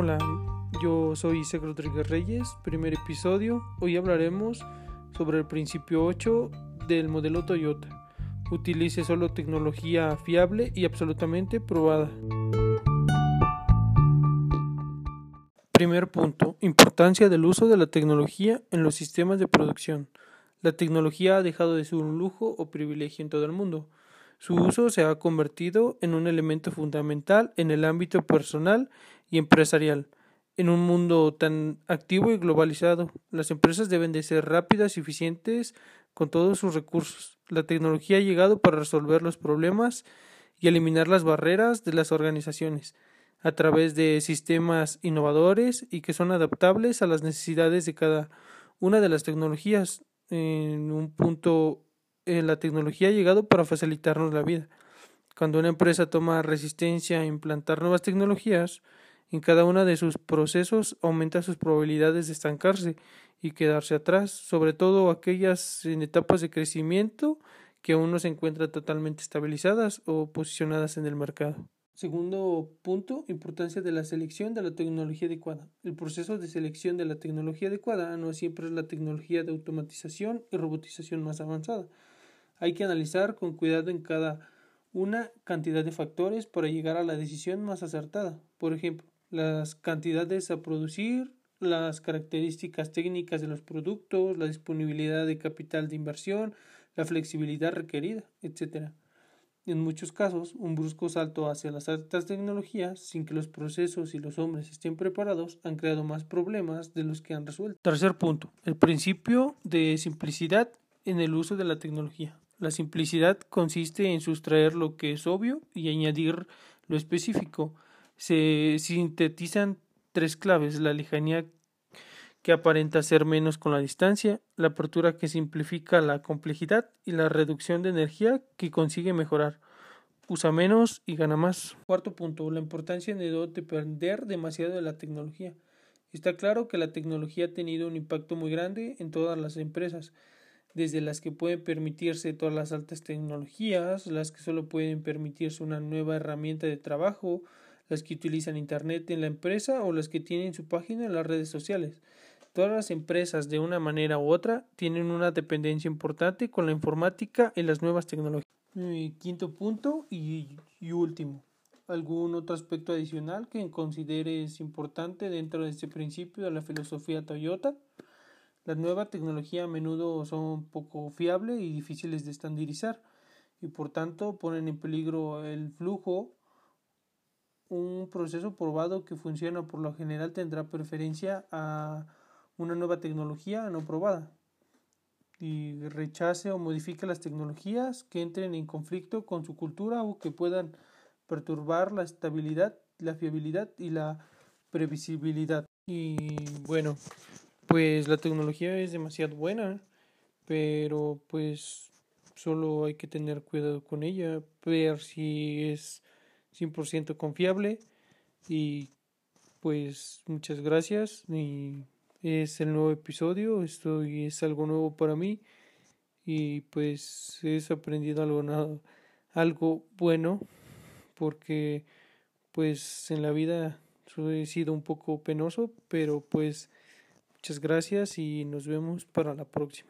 Hola, yo soy Isaac Rodríguez Reyes, primer episodio. Hoy hablaremos sobre el principio 8 del modelo Toyota. Utilice solo tecnología fiable y absolutamente probada. Primer punto, importancia del uso de la tecnología en los sistemas de producción. La tecnología ha dejado de ser un lujo o privilegio en todo el mundo. Su uso se ha convertido en un elemento fundamental en el ámbito personal y empresarial. En un mundo tan activo y globalizado, las empresas deben de ser rápidas y eficientes con todos sus recursos. La tecnología ha llegado para resolver los problemas y eliminar las barreras de las organizaciones a través de sistemas innovadores y que son adaptables a las necesidades de cada una de las tecnologías en un punto eh, la tecnología ha llegado para facilitarnos la vida. Cuando una empresa toma resistencia a implantar nuevas tecnologías, en cada uno de sus procesos aumenta sus probabilidades de estancarse y quedarse atrás, sobre todo aquellas en etapas de crecimiento que aún no se encuentran totalmente estabilizadas o posicionadas en el mercado. Segundo punto, importancia de la selección de la tecnología adecuada. El proceso de selección de la tecnología adecuada no siempre es la tecnología de automatización y robotización más avanzada. Hay que analizar con cuidado en cada una cantidad de factores para llegar a la decisión más acertada. Por ejemplo, las cantidades a producir, las características técnicas de los productos, la disponibilidad de capital de inversión, la flexibilidad requerida, etc. En muchos casos, un brusco salto hacia las altas tecnologías, sin que los procesos y los hombres estén preparados, han creado más problemas de los que han resuelto. Tercer punto, el principio de simplicidad en el uso de la tecnología. La simplicidad consiste en sustraer lo que es obvio y añadir lo específico. Se sintetizan tres claves, la lejanía que aparenta ser menos con la distancia, la apertura que simplifica la complejidad y la reducción de energía que consigue mejorar. Usa menos y gana más. Cuarto punto, la importancia de no depender demasiado de la tecnología. Está claro que la tecnología ha tenido un impacto muy grande en todas las empresas, desde las que pueden permitirse todas las altas tecnologías, las que solo pueden permitirse una nueva herramienta de trabajo, las que utilizan Internet en la empresa o las que tienen su página en las redes sociales. Todas las empresas, de una manera u otra, tienen una dependencia importante con la informática y las nuevas tecnologías. Y quinto punto y, último. ¿Algún otro aspecto adicional que consideres importante dentro de este principio de la filosofía Toyota? La nueva tecnología a menudo son poco fiables y difíciles de estandarizar y por tanto ponen en peligro el flujo un proceso probado que funciona por lo general tendrá preferencia a una nueva tecnología no probada y rechace o modifique las tecnologías que entren en conflicto con su cultura o que puedan perturbar la estabilidad, la fiabilidad y la previsibilidad. Y bueno, pues la tecnología es demasiado buena, pero pues solo hay que tener cuidado con ella, ver si es 100% confiable y pues muchas gracias y es el nuevo episodio, esto es algo nuevo para mí y pues he aprendido algo, algo bueno porque pues en la vida he sido un poco penoso, pero pues muchas gracias y nos vemos para la próxima.